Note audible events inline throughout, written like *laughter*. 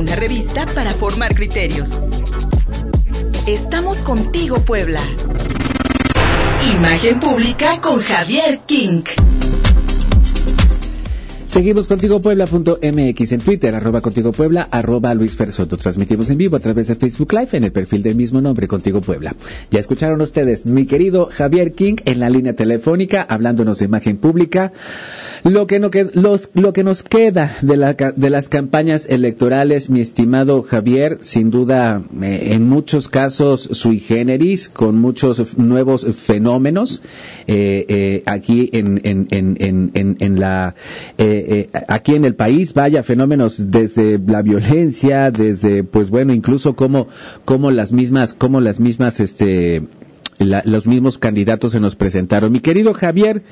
una revista para formar criterios. Estamos contigo, Puebla. Imagen pública con Javier King. Seguimos contigo Puebla.mx en Twitter, arroba contigo Puebla, arroba Luis Fersoto. Transmitimos en vivo a través de Facebook Live en el perfil del mismo nombre, Contigo Puebla. Ya escucharon ustedes, mi querido Javier King en la línea telefónica, hablándonos de imagen pública. Lo que, no los, lo que nos queda de, la, de las campañas electorales, mi estimado Javier, sin duda, eh, en muchos casos sui generis, con muchos nuevos fenómenos, eh, eh, aquí en, en, en, en, en la, aquí en el país, vaya, fenómenos desde la violencia, desde, pues bueno, incluso como, como las mismas, como las mismas, este, los mismos candidatos se nos presentaron. Mi querido Javier,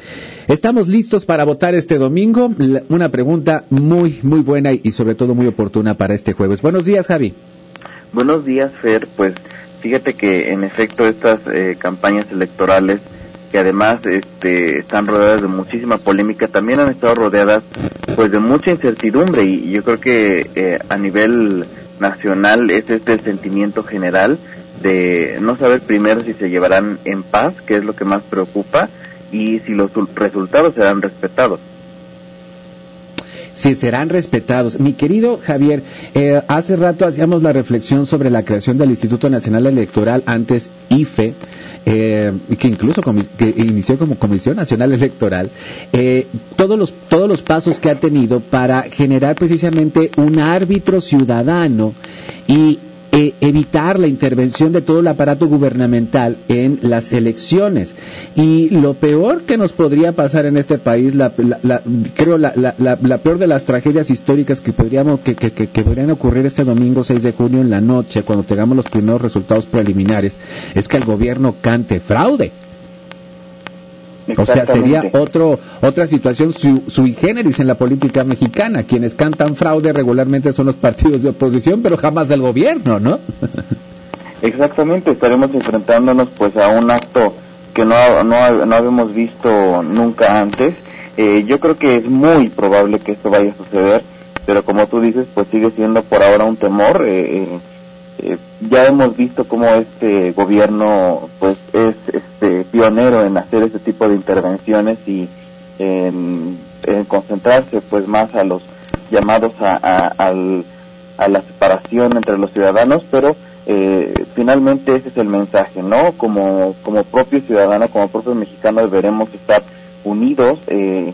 ¿estamos listos para votar este domingo? una pregunta muy, muy buena y, sobre todo muy oportuna para este jueves. Buenos días, Javi. Buenos días, Fer. Pues fíjate que en efecto estas eh, campañas electorales que además este, están rodeadas de muchísima polémica, también han estado rodeadas pues de mucha incertidumbre y yo creo que eh, a nivel nacional es este el sentimiento general de no saber primero si se llevarán en paz, que es lo que más preocupa, y si los resultados serán respetados. Si serán respetados. Mi querido Javier, eh, hace rato hacíamos la reflexión sobre la creación del Instituto Nacional Electoral, antes IFE, eh, que incluso que inició como Comisión Nacional Electoral, eh, todos, los, todos los pasos que ha tenido para generar precisamente un árbitro ciudadano y e evitar la intervención de todo el aparato gubernamental en las elecciones. Y lo peor que nos podría pasar en este país, la, creo la, la, peor de las tragedias históricas que, podríamos, que, que, que, podrían ocurrir este domingo 6 de junio en la noche, cuando tengamos los primeros resultados preliminares, es que el gobierno cante fraude. O sea, sería otro, otra situación sui generis en la política mexicana. Quienes cantan fraude regularmente son los partidos de oposición, pero jamás del gobierno, ¿no? Exactamente, estaremos enfrentándonos pues a un acto que no, no, no habíamos visto nunca antes. Eh, yo creo que es muy probable que esto vaya a suceder, pero como tú dices, pues sigue siendo por ahora un temor. Eh, eh eh, ya hemos visto cómo este gobierno pues es este pionero en hacer este tipo de intervenciones y en, concentrarse pues más a los llamados a, a, la separación entre los ciudadanos pero eh, finalmente ese es el mensaje no como como propio ciudadano como propio mexicano deberemos estar unidos eh,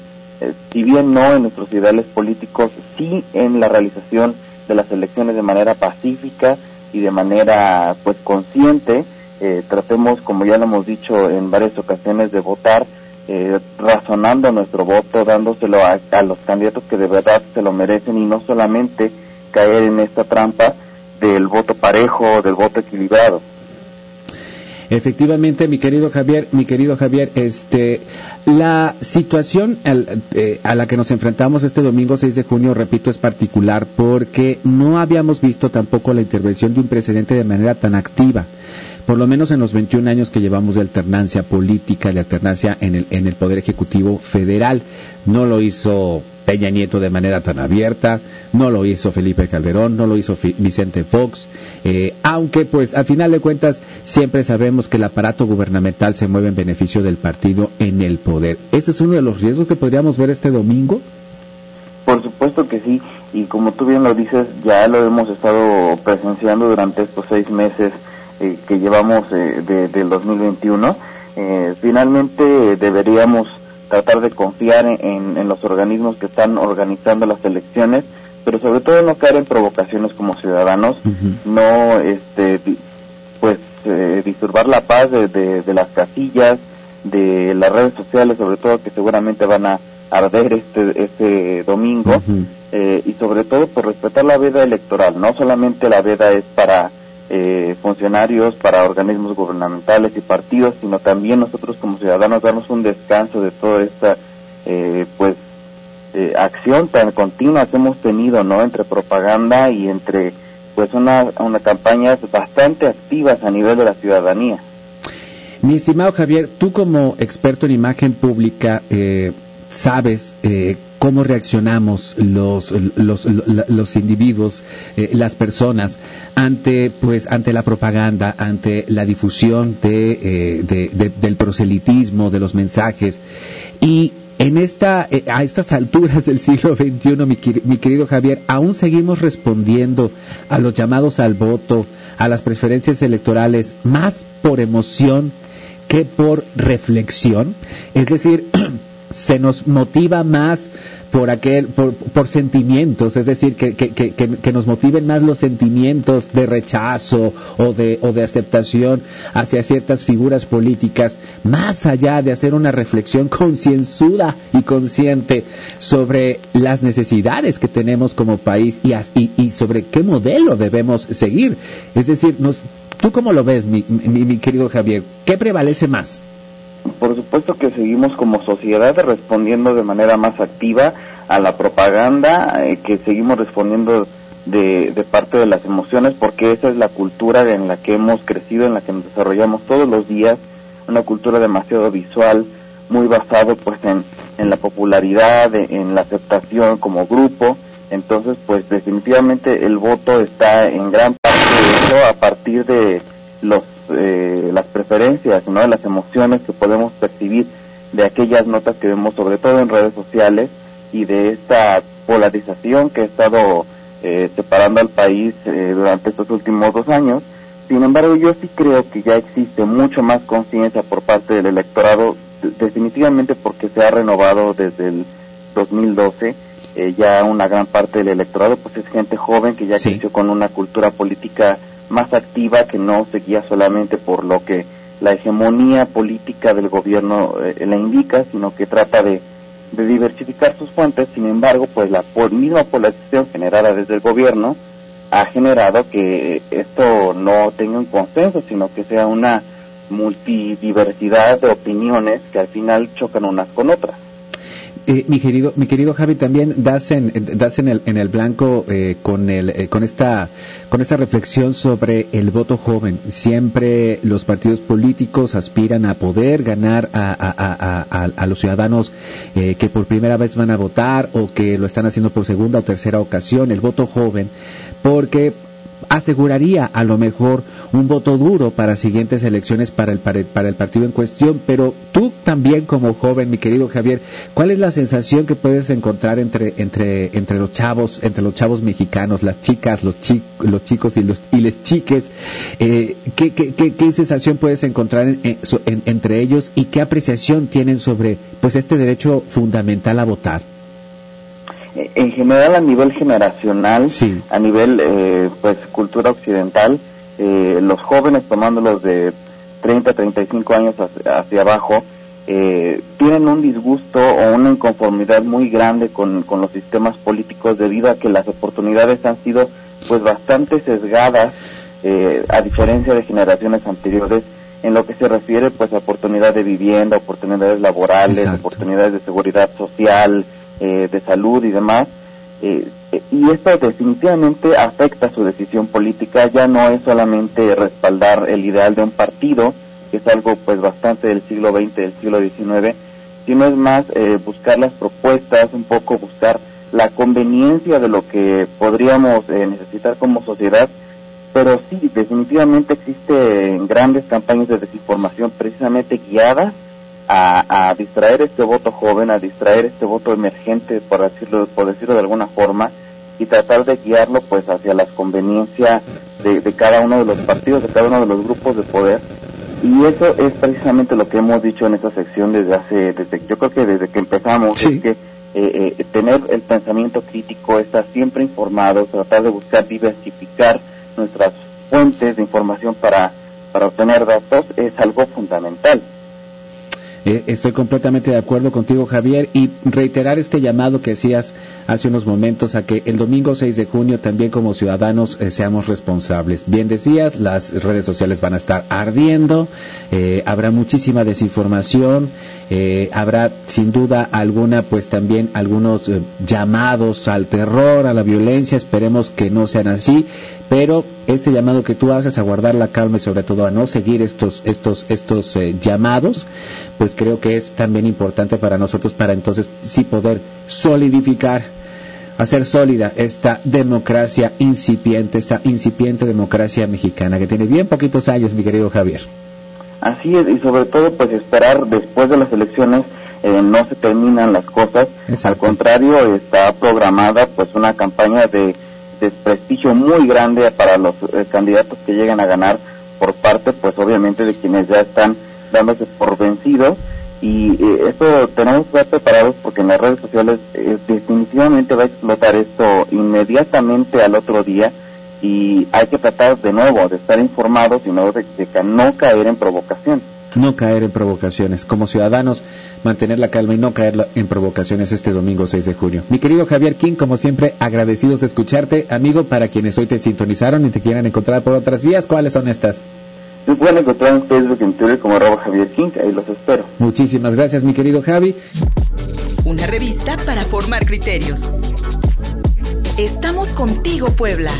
si bien no en nuestros ideales políticos sí en la realización de las elecciones de manera pacífica y de manera pues consciente eh, tratemos como ya lo hemos dicho en varias ocasiones de votar eh, razonando nuestro voto dándoselo a, los candidatos que de verdad se lo merecen y no solamente caer en esta trampa del voto parejo del voto equilibrado Efectivamente, mi querido Javier, mi querido Javier, este, la situación eh, a la que nos enfrentamos este domingo 6 de junio, repito, es particular porque no habíamos visto tampoco la intervención de un presidente de manera tan activa por lo menos en los 21 años que llevamos de alternancia política, de alternancia en el, en el Poder Ejecutivo Federal. No lo hizo Peña Nieto de manera tan abierta, no lo hizo Felipe Calderón, no lo hizo Vicente Fox, eh, aunque pues al final de cuentas siempre sabemos que el aparato gubernamental se mueve en beneficio del partido en el poder. ¿Ese es uno de los riesgos que podríamos ver este domingo? Por supuesto que sí, y como tú bien lo dices, ya lo hemos estado presenciando durante estos seis meses eh, que llevamos eh, de, del 2021. Eh, finalmente deberíamos tratar de confiar en, en, los organismos que están organizando las elecciones, pero sobre todo no caer en provocaciones como ciudadanos, no este pues eh, disturbar la paz de, de, las casillas, de las redes sociales, sobre todo que seguramente van a arder este este domingo, eh, y sobre todo por respetar la veda electoral, no solamente la veda es para eh, funcionarios, para organismos gubernamentales y partidos, sino también nosotros como ciudadanos darnos un descanso de toda esta eh, pues eh, acción tan continua que hemos tenido, ¿no? Entre propaganda y entre pues una, una campañas bastante activas a nivel de la ciudadanía. Mi estimado Javier, tú como experto en imagen pública, eh, sabes cómo reaccionamos los, los, los, individuos, eh, las personas, ante, pues, ante la propaganda, ante la difusión de, eh, del proselitismo, de los mensajes. Y en esta, eh, a estas alturas del siglo XXI, mi, mi, querido Javier, aún seguimos respondiendo a los llamados al voto, a las preferencias electorales, más por emoción que por reflexión. Es decir, se nos motiva más por aquel, por, sentimientos, es decir, que, que, que, que, nos motiven más los sentimientos de rechazo o de, o de aceptación hacia ciertas figuras políticas, más allá de hacer una reflexión *laughs* concienzuda y consciente sobre las necesidades que tenemos como país y, y, y sobre qué modelo debemos seguir. Es decir, nos, ¿tú cómo lo ves, mi, mi, mi querido Javier? ¿Qué prevalece más? Por supuesto que seguimos como sociedad respondiendo de manera más activa a la propaganda, eh, que seguimos respondiendo de, de, parte de las emociones, porque esa es la cultura en la que hemos crecido, en la que nos desarrollamos todos los días, una cultura demasiado visual, muy basado pues en, en la popularidad, en la aceptación como grupo, entonces pues definitivamente el voto está en gran parte de eso a partir de los eh, las preferencias, ¿no? las emociones que podemos percibir de aquellas notas que vemos sobre todo en redes sociales y de esta polarización que ha estado eh, separando al país eh, durante estos últimos dos años. Sin embargo, yo sí creo que ya existe mucho más conciencia por parte del electorado, definitivamente porque se ha renovado desde el 2012. Eh, ya una gran parte del electorado pues es gente joven que ya creció con una cultura política más activa que no seguía solamente por lo que la hegemonía política del gobierno eh, la indica, sino que trata de, diversificar sus fuentes. Sin embargo, pues la misma polarización generada desde el gobierno ha generado que esto no tenga un consenso, sino que sea una multidiversidad de opiniones que al final chocan unas con otras. Eh, mi querido mi querido Javi también das en das en el en el blanco eh, con el eh, con esta con esta reflexión sobre el voto joven. Siempre los partidos políticos aspiran a poder ganar a, a, a, a los ciudadanos que por primera vez van a votar o que lo están haciendo por segunda o tercera ocasión el voto joven porque aseguraría a lo mejor un voto duro para siguientes elecciones para el, para el, partido en cuestión, pero tú también como joven, mi querido Javier, ¿cuál es la sensación que puedes encontrar entre, entre, entre los chavos, entre los chavos mexicanos, las chicas, los, los chicos y los y chiques? Eh, ¿qué, qué, qué, sensación puedes encontrar entre ellos y qué apreciación tienen sobre pues este derecho fundamental a votar? En general a nivel generacional, a nivel eh, pues cultura occidental, eh, los jóvenes tomándolos de 30, 35 años hacia, abajo, eh, tienen un disgusto o una inconformidad muy grande con, con los sistemas políticos debido a que las oportunidades han sido pues bastante sesgadas a diferencia de generaciones anteriores en lo que se refiere pues a oportunidad de vivienda, oportunidades laborales, oportunidades de seguridad social, eh, de salud y demás. Eh, y esto definitivamente afecta su decisión política, ya no es solamente respaldar el ideal de un partido, que es algo pues bastante del siglo XX, del siglo XIX, sino es más eh, buscar las propuestas, un poco buscar la conveniencia de lo que podríamos necesitar como sociedad, pero sí, definitivamente existen grandes campañas de desinformación precisamente guiadas a, distraer este voto joven, a distraer este voto emergente, por decirlo, por decirlo de alguna forma, y tratar de guiarlo pues hacia las conveniencias de, cada uno de los partidos, de cada uno de los grupos de poder. Y eso es precisamente lo que hemos dicho en esta sección desde hace, desde, yo creo que desde que empezamos, es que eh, eh, tener el pensamiento crítico, estar siempre informado, tratar de buscar diversificar nuestras fuentes de información para, para obtener datos es algo fundamental. Eh, estoy completamente de acuerdo contigo, Javier, y reiterar este llamado que hacías hace unos momentos a que el domingo 6 de junio también como ciudadanos eh, seamos responsables. Bien decías, las redes sociales van a estar ardiendo, eh, habrá muchísima desinformación, habrá sin duda alguna, pues también algunos llamados al terror, a la violencia, esperemos que no sean así, pero este llamado que tú haces a guardar la calma y sobre todo a no seguir estos estos estos llamados, pues pues creo que es también importante para nosotros para entonces sí poder solidificar hacer sólida esta democracia incipiente, esta incipiente democracia mexicana que tiene bien poquitos años, mi querido Javier. Así es, y sobre todo pues esperar después de las elecciones eh, no se terminan las cosas, al contrario está programada pues una campaña de desprestigio muy grande para los eh, candidatos que lleguen a ganar por parte pues obviamente de quienes ya están dándose por vencidos y eh, esto tenemos que estar preparados porque en las redes sociales eh, definitivamente va a explotar esto inmediatamente al otro día y hay que tratar de nuevo de estar informados y no de, no caer en provocación. No caer en provocaciones. Como ciudadanos, mantener la calma y no caer en provocaciones este domingo 6 de junio. Mi querido Javier King, como siempre, agradecidos de escucharte. Amigo, para quienes hoy te sintonizaron y te quieran encontrar por otras vías, ¿cuáles son estas? Me pueden encontrar en Facebook y en Twitter como arroba Javier King, ahí los espero. Muchísimas gracias, mi querido Javi. Una revista para formar criterios. Estamos contigo, Puebla.